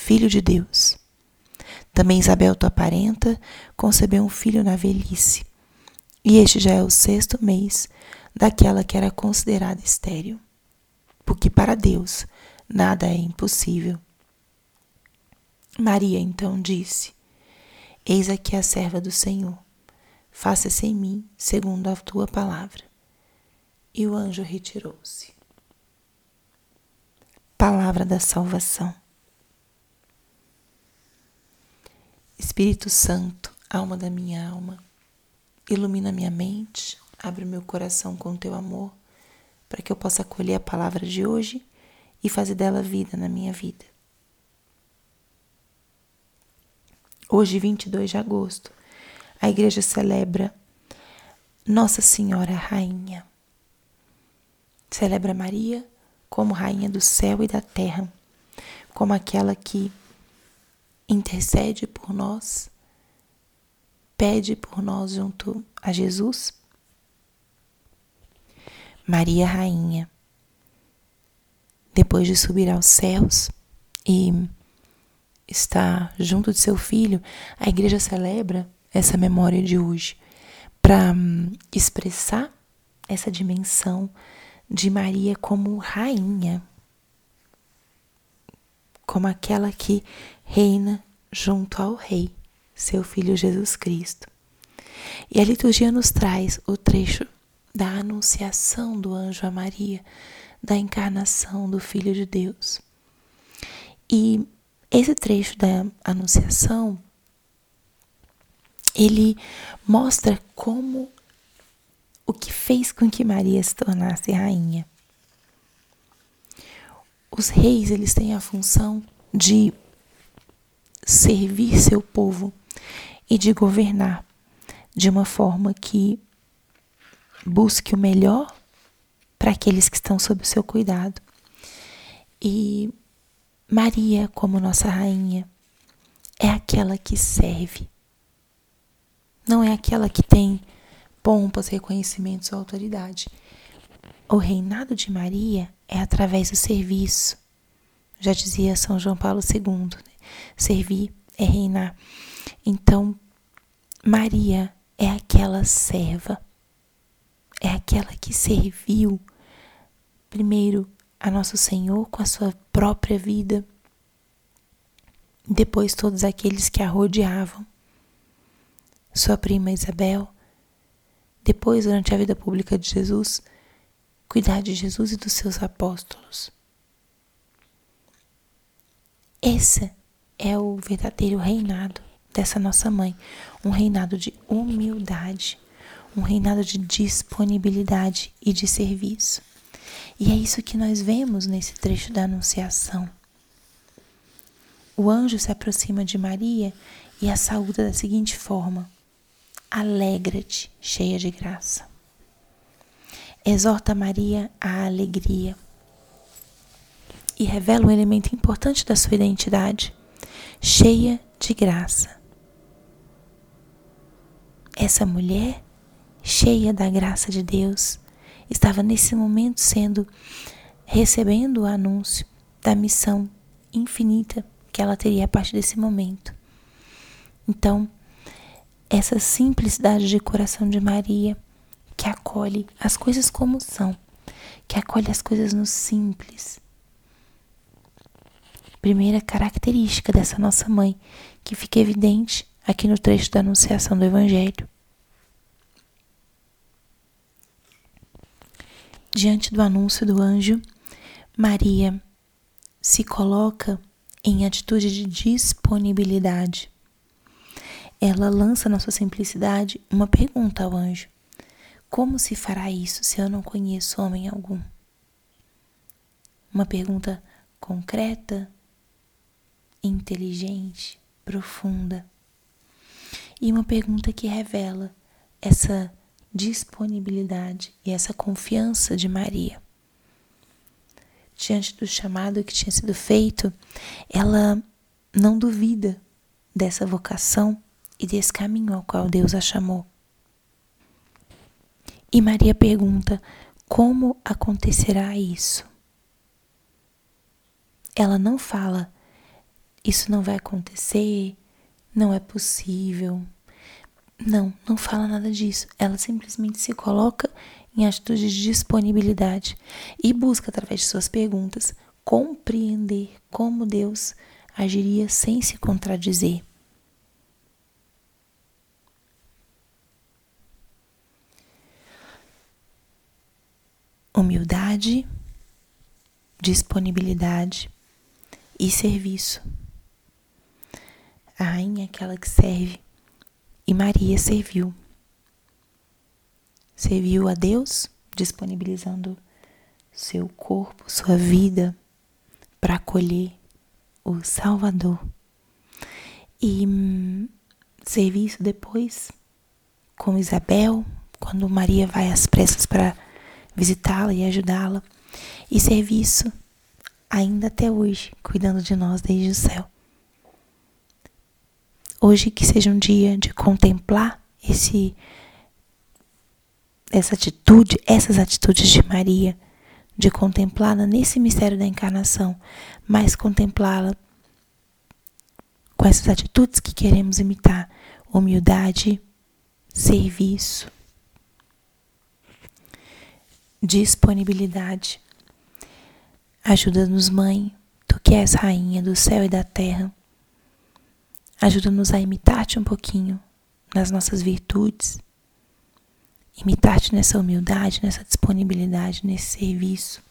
filho de Deus. Também Isabel, tua parenta, concebeu um filho na velhice, e este já é o sexto mês daquela que era considerada estéril, porque para Deus nada é impossível. Maria então disse: Eis aqui a serva do Senhor, faça-se em mim segundo a tua palavra. E o anjo retirou-se. Palavra da salvação. Espírito Santo, alma da minha alma, ilumina minha mente, abre meu coração com teu amor, para que eu possa acolher a palavra de hoje e fazer dela vida na minha vida. Hoje, 22 de agosto, a igreja celebra Nossa Senhora Rainha. Celebra Maria como Rainha do céu e da terra, como aquela que intercede por nós, pede por nós junto a Jesus. Maria Rainha, depois de subir aos céus e estar junto de seu filho, a igreja celebra essa memória de hoje para hum, expressar essa dimensão de Maria como rainha, como aquela que reina junto ao Rei, seu Filho Jesus Cristo. E a liturgia nos traz o trecho da anunciação do anjo a Maria, da encarnação do Filho de Deus. E esse trecho da anunciação ele mostra como o que fez com que Maria se tornasse rainha. Os reis, eles têm a função de servir seu povo e de governar de uma forma que busque o melhor para aqueles que estão sob o seu cuidado. E Maria, como nossa rainha, é aquela que serve. Não é aquela que tem pompas, reconhecimentos ou autoridade. O reinado de Maria é através do serviço. Já dizia São João Paulo II? Servir é reinar. Então, Maria é aquela serva, é aquela que serviu primeiro a nosso Senhor com a sua própria vida, depois todos aqueles que a rodeavam, sua prima Isabel, depois, durante a vida pública de Jesus, cuidar de Jesus e dos seus apóstolos. Esse é o verdadeiro reinado dessa nossa mãe, um reinado de humildade, um reinado de disponibilidade e de serviço. E é isso que nós vemos nesse trecho da Anunciação. O anjo se aproxima de Maria e a saúda da seguinte forma: Alegra-te, cheia de graça. Exorta Maria à alegria. E revela um elemento importante da sua identidade, cheia de graça. essa mulher, cheia da graça de Deus, estava nesse momento sendo recebendo o anúncio da missão infinita que ela teria a partir desse momento. Então, essa simplicidade de coração de Maria, que acolhe as coisas como são, que acolhe as coisas no simples. Primeira característica dessa nossa mãe, que fica evidente aqui no trecho da Anunciação do Evangelho. Diante do anúncio do anjo, Maria se coloca em atitude de disponibilidade. Ela lança na sua simplicidade uma pergunta ao anjo: Como se fará isso se eu não conheço homem algum? Uma pergunta concreta, inteligente, profunda. E uma pergunta que revela essa disponibilidade e essa confiança de Maria diante do chamado que tinha sido feito, ela não duvida dessa vocação e desse caminho ao qual Deus a chamou. E Maria pergunta: como acontecerá isso? Ela não fala, isso não vai acontecer, não é possível. Não, não fala nada disso. Ela simplesmente se coloca em atitude de disponibilidade e busca, através de suas perguntas, compreender como Deus agiria sem se contradizer. Humildade, disponibilidade e serviço. A rainha é aquela que serve e Maria serviu serviu a Deus, disponibilizando seu corpo, sua vida para acolher o Salvador. E hum, serviço depois com Isabel, quando Maria vai às pressas para visitá-la e ajudá-la. E serviço ainda até hoje, cuidando de nós desde o céu. Hoje que seja um dia de contemplar esse essa atitude, essas atitudes de Maria, de contemplá-la nesse mistério da encarnação, mas contemplá-la com essas atitudes que queremos imitar: humildade, serviço, disponibilidade. Ajuda-nos, Mãe, tu que és rainha do céu e da terra. Ajuda-nos a imitar-te um pouquinho nas nossas virtudes imitar-te nessa humildade, nessa disponibilidade, nesse serviço,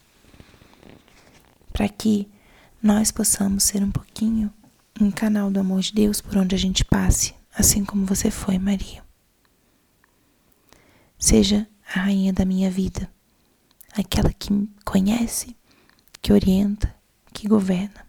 para que nós possamos ser um pouquinho um canal do amor de Deus por onde a gente passe, assim como você foi, Maria. Seja a rainha da minha vida, aquela que conhece, que orienta, que governa.